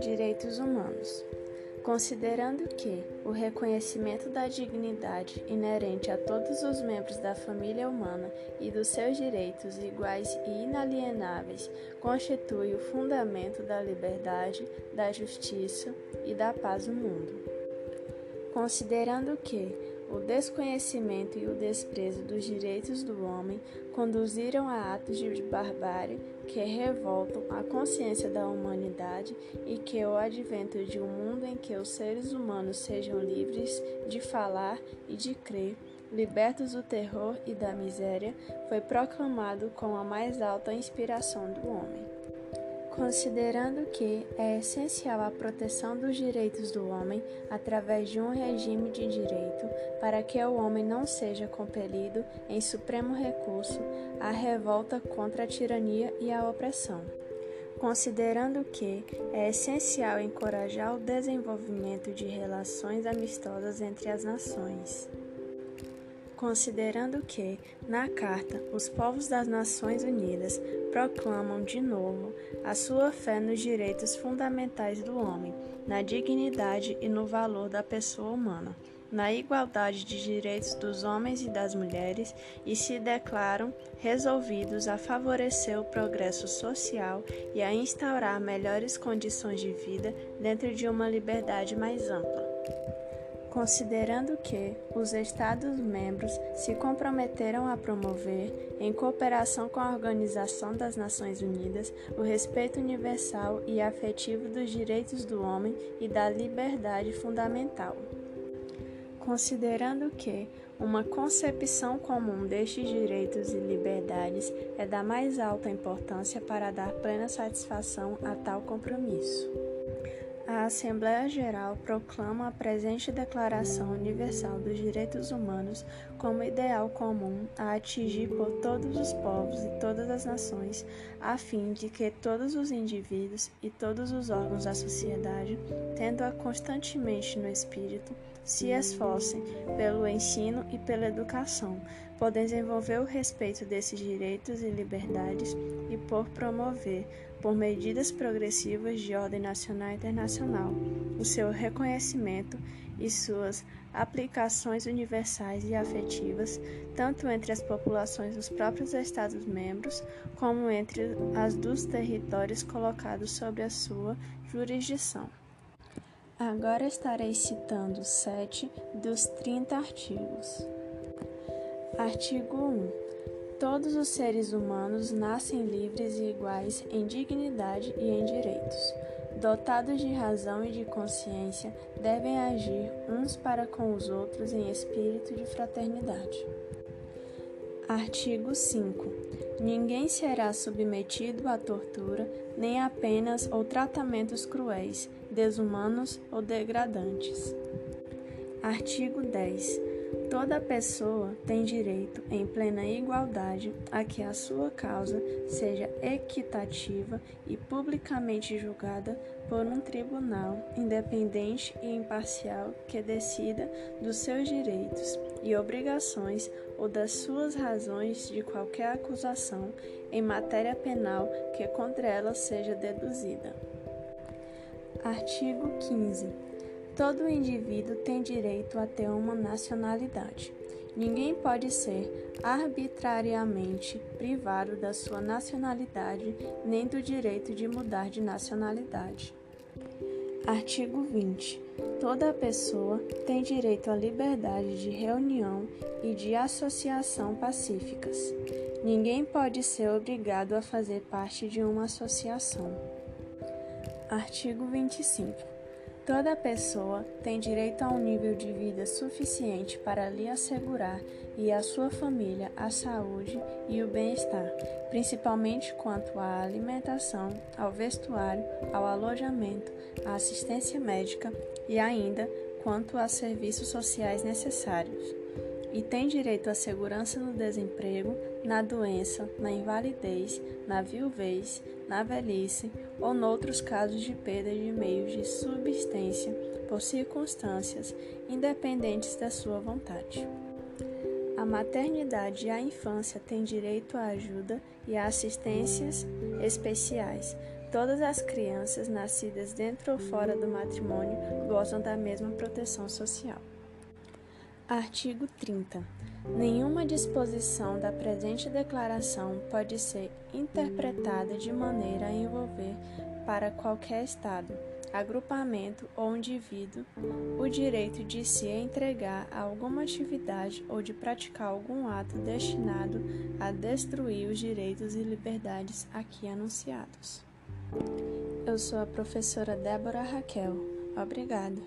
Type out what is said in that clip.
Direitos Humanos. Considerando que o reconhecimento da dignidade inerente a todos os membros da família humana e dos seus direitos iguais e inalienáveis constitui o fundamento da liberdade, da justiça e da paz no mundo. Considerando que o desconhecimento e o desprezo dos direitos do homem conduziram a atos de barbárie que revoltam a consciência da humanidade e que o advento de um mundo em que os seres humanos sejam livres de falar e de crer, libertos do terror e da miséria, foi proclamado com a mais alta inspiração do homem. Considerando que é essencial a proteção dos direitos do homem através de um regime de direito para que o homem não seja compelido, em supremo recurso, à revolta contra a tirania e a opressão. Considerando que é essencial encorajar o desenvolvimento de relações amistosas entre as nações considerando que, na Carta, os povos das Nações Unidas proclamam de novo a sua fé nos direitos fundamentais do homem, na dignidade e no valor da pessoa humana, na igualdade de direitos dos homens e das mulheres e se declaram resolvidos a favorecer o progresso social e a instaurar melhores condições de vida dentro de uma liberdade mais ampla considerando que os Estados-membros se comprometeram a promover, em cooperação com a Organização das Nações Unidas, o respeito universal e afetivo dos direitos do homem e da liberdade fundamental. Considerando que uma concepção comum destes direitos e liberdades é da mais alta importância para dar plena satisfação a tal compromisso. A Assembleia Geral proclama a presente Declaração Universal dos Direitos Humanos como ideal comum a atingir por todos os povos e todas as nações, a fim de que todos os indivíduos e todos os órgãos da sociedade, tendo-a constantemente no espírito, se esforcem pelo ensino e pela educação, por desenvolver o respeito desses direitos e liberdades e por promover, por medidas progressivas de ordem nacional e internacional, o seu reconhecimento e suas aplicações universais e afetivas, tanto entre as populações dos próprios Estados-membros, como entre as dos territórios colocados sob a sua jurisdição. Agora estarei citando sete dos 30 artigos. Artigo 1. Todos os seres humanos nascem livres e iguais em dignidade e em direitos. Dotados de razão e de consciência, devem agir uns para com os outros em espírito de fraternidade. Artigo 5. Ninguém será submetido à tortura, nem a penas ou tratamentos cruéis, desumanos ou degradantes. Artigo 10. Toda pessoa tem direito, em plena igualdade, a que a sua causa seja equitativa e publicamente julgada por um tribunal independente e imparcial que decida dos seus direitos e obrigações ou das suas razões de qualquer acusação em matéria penal que contra ela seja deduzida. Artigo 15. Todo indivíduo tem direito a ter uma nacionalidade. Ninguém pode ser arbitrariamente privado da sua nacionalidade nem do direito de mudar de nacionalidade. Artigo 20. Toda pessoa tem direito à liberdade de reunião e de associação pacíficas. Ninguém pode ser obrigado a fazer parte de uma associação. Artigo 25. Toda pessoa tem direito a um nível de vida suficiente para lhe assegurar e à sua família a saúde e o bem-estar, principalmente quanto à alimentação, ao vestuário, ao alojamento, à assistência médica e ainda quanto a serviços sociais necessários. E tem direito à segurança no desemprego, na doença, na invalidez, na viuvez, na velhice ou noutros casos de perda de meios de subsistência por circunstâncias independentes da sua vontade. A maternidade e a infância têm direito à ajuda e a assistências especiais. Todas as crianças nascidas dentro ou fora do matrimônio gozam da mesma proteção social. Artigo 30. Nenhuma disposição da presente declaração pode ser interpretada de maneira a envolver para qualquer Estado, agrupamento ou indivíduo o direito de se entregar a alguma atividade ou de praticar algum ato destinado a destruir os direitos e liberdades aqui anunciados. Eu sou a professora Débora Raquel. Obrigada.